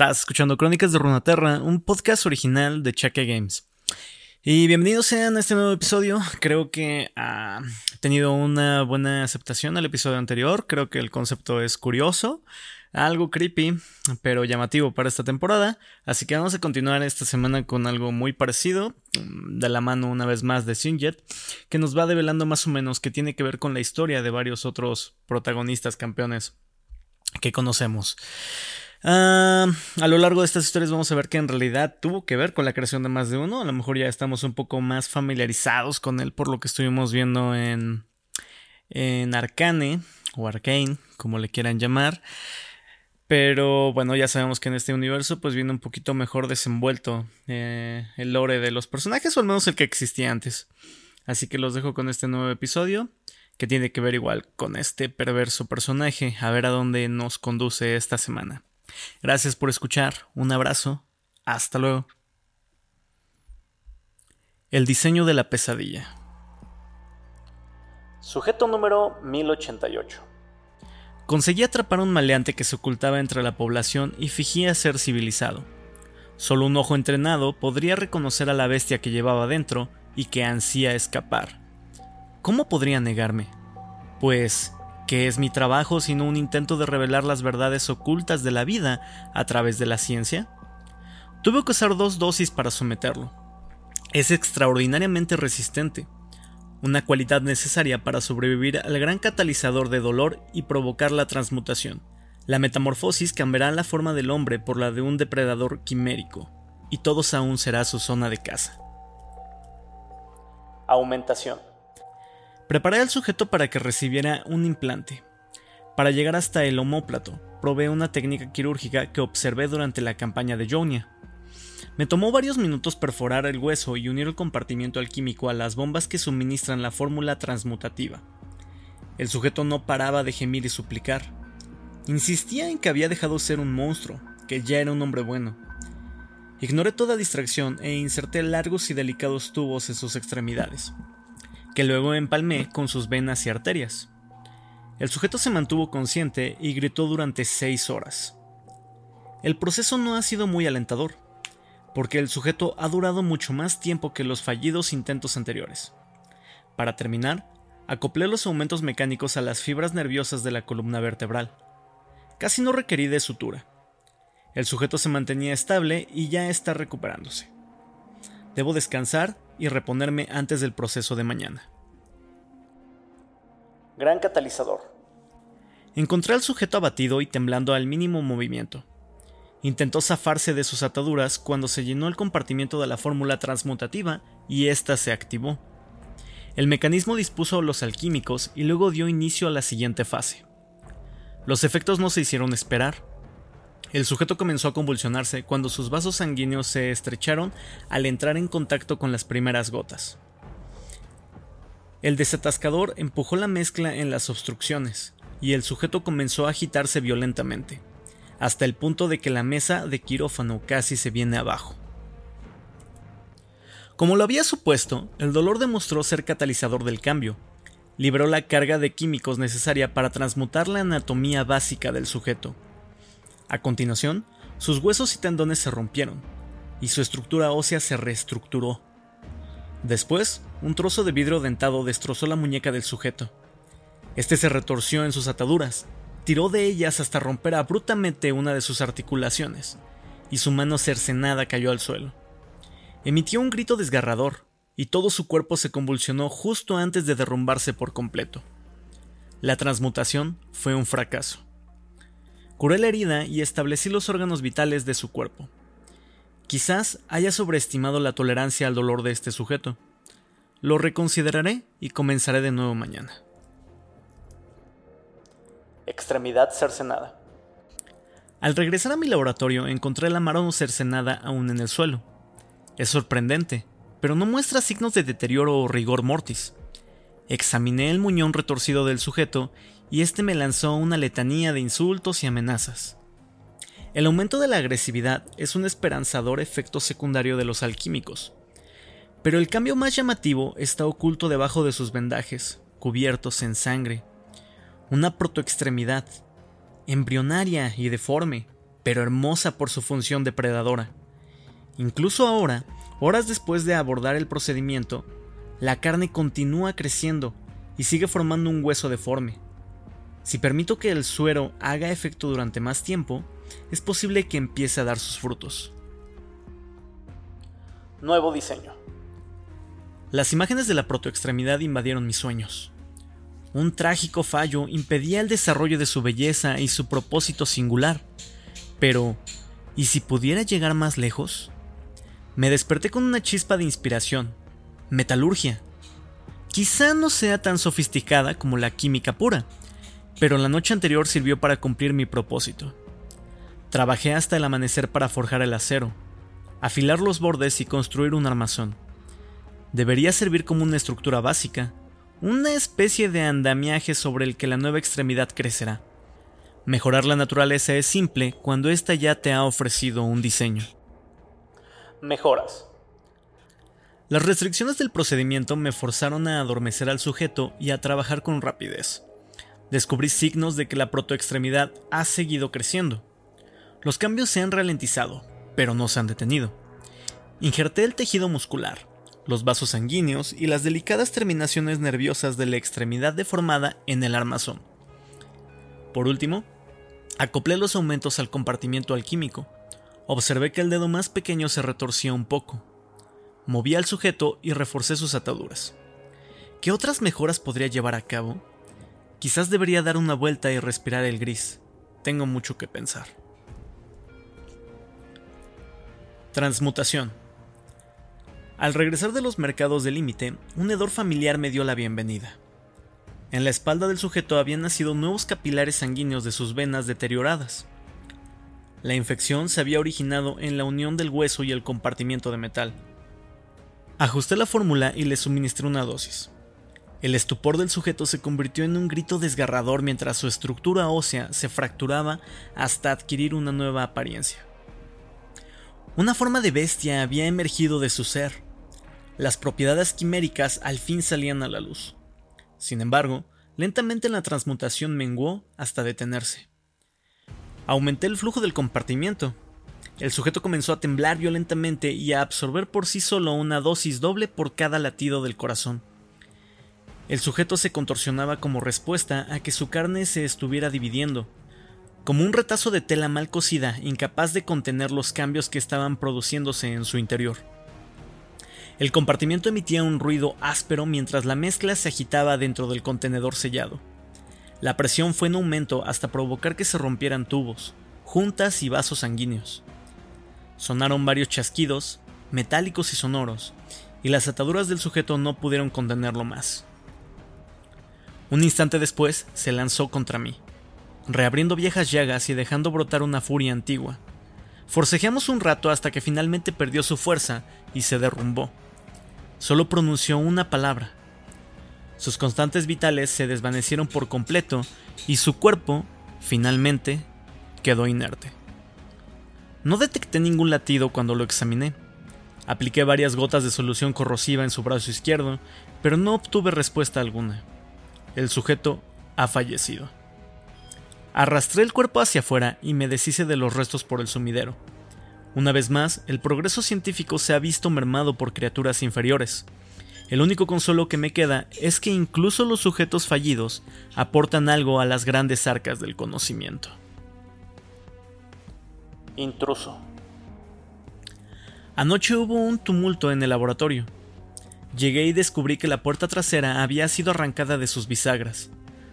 Estás escuchando Crónicas de Runaterra, un podcast original de Chaque Games. Y bienvenidos sean a este nuevo episodio. Creo que ha tenido una buena aceptación al episodio anterior. Creo que el concepto es curioso, algo creepy, pero llamativo para esta temporada. Así que vamos a continuar esta semana con algo muy parecido, de la mano una vez más de Sinjet, que nos va develando más o menos que tiene que ver con la historia de varios otros protagonistas campeones que conocemos. A lo largo de estas historias vamos a ver que en realidad tuvo que ver con la creación de más de uno. A lo mejor ya estamos un poco más familiarizados con él por lo que estuvimos viendo en, en Arcane o Arcane, como le quieran llamar. Pero bueno, ya sabemos que en este universo pues viene un poquito mejor desenvuelto eh, el lore de los personajes, o al menos el que existía antes. Así que los dejo con este nuevo episodio que tiene que ver igual con este perverso personaje, a ver a dónde nos conduce esta semana. Gracias por escuchar, un abrazo, hasta luego. El diseño de la pesadilla. Sujeto número 1088. Conseguí atrapar a un maleante que se ocultaba entre la población y fingía ser civilizado. Solo un ojo entrenado podría reconocer a la bestia que llevaba dentro y que ansía escapar. ¿Cómo podría negarme? Pues, ¿qué es mi trabajo sino un intento de revelar las verdades ocultas de la vida a través de la ciencia? Tuve que usar dos dosis para someterlo. Es extraordinariamente resistente, una cualidad necesaria para sobrevivir al gran catalizador de dolor y provocar la transmutación. La metamorfosis cambiará la forma del hombre por la de un depredador quimérico, y todos aún será su zona de caza. Aumentación. Preparé al sujeto para que recibiera un implante. Para llegar hasta el homóplato, probé una técnica quirúrgica que observé durante la campaña de Jonia. Me tomó varios minutos perforar el hueso y unir el compartimiento alquímico a las bombas que suministran la fórmula transmutativa. El sujeto no paraba de gemir y suplicar. Insistía en que había dejado ser un monstruo, que ya era un hombre bueno. Ignoré toda distracción e inserté largos y delicados tubos en sus extremidades que luego empalmé con sus venas y arterias. El sujeto se mantuvo consciente y gritó durante seis horas. El proceso no ha sido muy alentador, porque el sujeto ha durado mucho más tiempo que los fallidos intentos anteriores. Para terminar, acoplé los aumentos mecánicos a las fibras nerviosas de la columna vertebral. Casi no requerí de sutura. El sujeto se mantenía estable y ya está recuperándose. Debo descansar y reponerme antes del proceso de mañana. Gran catalizador. Encontré al sujeto abatido y temblando al mínimo movimiento. Intentó zafarse de sus ataduras cuando se llenó el compartimiento de la fórmula transmutativa y ésta se activó. El mecanismo dispuso los alquímicos y luego dio inicio a la siguiente fase. Los efectos no se hicieron esperar. El sujeto comenzó a convulsionarse cuando sus vasos sanguíneos se estrecharon al entrar en contacto con las primeras gotas. El desatascador empujó la mezcla en las obstrucciones, y el sujeto comenzó a agitarse violentamente, hasta el punto de que la mesa de quirófano casi se viene abajo. Como lo había supuesto, el dolor demostró ser catalizador del cambio. Liberó la carga de químicos necesaria para transmutar la anatomía básica del sujeto, a continuación, sus huesos y tendones se rompieron, y su estructura ósea se reestructuró. Después, un trozo de vidrio dentado destrozó la muñeca del sujeto. Este se retorció en sus ataduras, tiró de ellas hasta romper abruptamente una de sus articulaciones, y su mano cercenada cayó al suelo. Emitió un grito desgarrador, y todo su cuerpo se convulsionó justo antes de derrumbarse por completo. La transmutación fue un fracaso. Curé la herida y establecí los órganos vitales de su cuerpo. Quizás haya sobreestimado la tolerancia al dolor de este sujeto. Lo reconsideraré y comenzaré de nuevo mañana. Extremidad cercenada. Al regresar a mi laboratorio encontré la mano cercenada aún en el suelo. Es sorprendente, pero no muestra signos de deterioro o rigor mortis. Examiné el muñón retorcido del sujeto y este me lanzó una letanía de insultos y amenazas. El aumento de la agresividad es un esperanzador efecto secundario de los alquímicos, pero el cambio más llamativo está oculto debajo de sus vendajes, cubiertos en sangre. Una protoextremidad, embrionaria y deforme, pero hermosa por su función depredadora. Incluso ahora, horas después de abordar el procedimiento, la carne continúa creciendo y sigue formando un hueso deforme. Si permito que el suero haga efecto durante más tiempo, es posible que empiece a dar sus frutos. Nuevo diseño. Las imágenes de la protoextremidad invadieron mis sueños. Un trágico fallo impedía el desarrollo de su belleza y su propósito singular. Pero, ¿y si pudiera llegar más lejos? Me desperté con una chispa de inspiración. Metalurgia. Quizá no sea tan sofisticada como la química pura, pero la noche anterior sirvió para cumplir mi propósito. Trabajé hasta el amanecer para forjar el acero, afilar los bordes y construir un armazón. Debería servir como una estructura básica, una especie de andamiaje sobre el que la nueva extremidad crecerá. Mejorar la naturaleza es simple cuando ésta ya te ha ofrecido un diseño. Mejoras. Las restricciones del procedimiento me forzaron a adormecer al sujeto y a trabajar con rapidez. Descubrí signos de que la protoextremidad ha seguido creciendo. Los cambios se han ralentizado, pero no se han detenido. Injerté el tejido muscular, los vasos sanguíneos y las delicadas terminaciones nerviosas de la extremidad deformada en el armazón. Por último, acoplé los aumentos al compartimiento alquímico. Observé que el dedo más pequeño se retorcía un poco. Moví al sujeto y reforcé sus ataduras. ¿Qué otras mejoras podría llevar a cabo? Quizás debería dar una vuelta y respirar el gris. Tengo mucho que pensar. Transmutación. Al regresar de los mercados de límite, un hedor familiar me dio la bienvenida. En la espalda del sujeto habían nacido nuevos capilares sanguíneos de sus venas deterioradas. La infección se había originado en la unión del hueso y el compartimiento de metal. Ajusté la fórmula y le suministré una dosis. El estupor del sujeto se convirtió en un grito desgarrador mientras su estructura ósea se fracturaba hasta adquirir una nueva apariencia. Una forma de bestia había emergido de su ser, las propiedades quiméricas al fin salían a la luz. Sin embargo, lentamente la transmutación menguó hasta detenerse. Aumenté el flujo del compartimiento. El sujeto comenzó a temblar violentamente y a absorber por sí solo una dosis doble por cada latido del corazón. El sujeto se contorsionaba como respuesta a que su carne se estuviera dividiendo, como un retazo de tela mal cocida, incapaz de contener los cambios que estaban produciéndose en su interior. El compartimiento emitía un ruido áspero mientras la mezcla se agitaba dentro del contenedor sellado. La presión fue en aumento hasta provocar que se rompieran tubos, juntas y vasos sanguíneos. Sonaron varios chasquidos, metálicos y sonoros, y las ataduras del sujeto no pudieron contenerlo más. Un instante después se lanzó contra mí, reabriendo viejas llagas y dejando brotar una furia antigua. Forcejeamos un rato hasta que finalmente perdió su fuerza y se derrumbó. Solo pronunció una palabra. Sus constantes vitales se desvanecieron por completo y su cuerpo, finalmente, quedó inerte. No detecté ningún latido cuando lo examiné. Apliqué varias gotas de solución corrosiva en su brazo izquierdo, pero no obtuve respuesta alguna. El sujeto ha fallecido. Arrastré el cuerpo hacia afuera y me deshice de los restos por el sumidero. Una vez más, el progreso científico se ha visto mermado por criaturas inferiores. El único consuelo que me queda es que incluso los sujetos fallidos aportan algo a las grandes arcas del conocimiento. Intruso. Anoche hubo un tumulto en el laboratorio. Llegué y descubrí que la puerta trasera había sido arrancada de sus bisagras.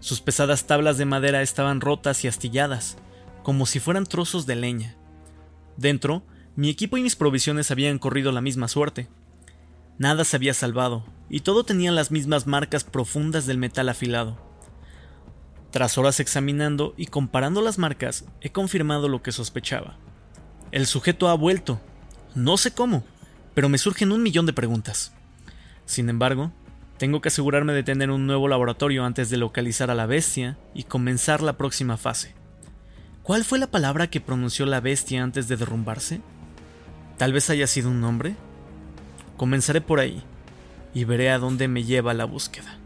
Sus pesadas tablas de madera estaban rotas y astilladas, como si fueran trozos de leña. Dentro, mi equipo y mis provisiones habían corrido la misma suerte. Nada se había salvado, y todo tenía las mismas marcas profundas del metal afilado. Tras horas examinando y comparando las marcas, he confirmado lo que sospechaba. El sujeto ha vuelto. No sé cómo, pero me surgen un millón de preguntas. Sin embargo, tengo que asegurarme de tener un nuevo laboratorio antes de localizar a la bestia y comenzar la próxima fase. ¿Cuál fue la palabra que pronunció la bestia antes de derrumbarse? ¿Tal vez haya sido un nombre? Comenzaré por ahí y veré a dónde me lleva la búsqueda.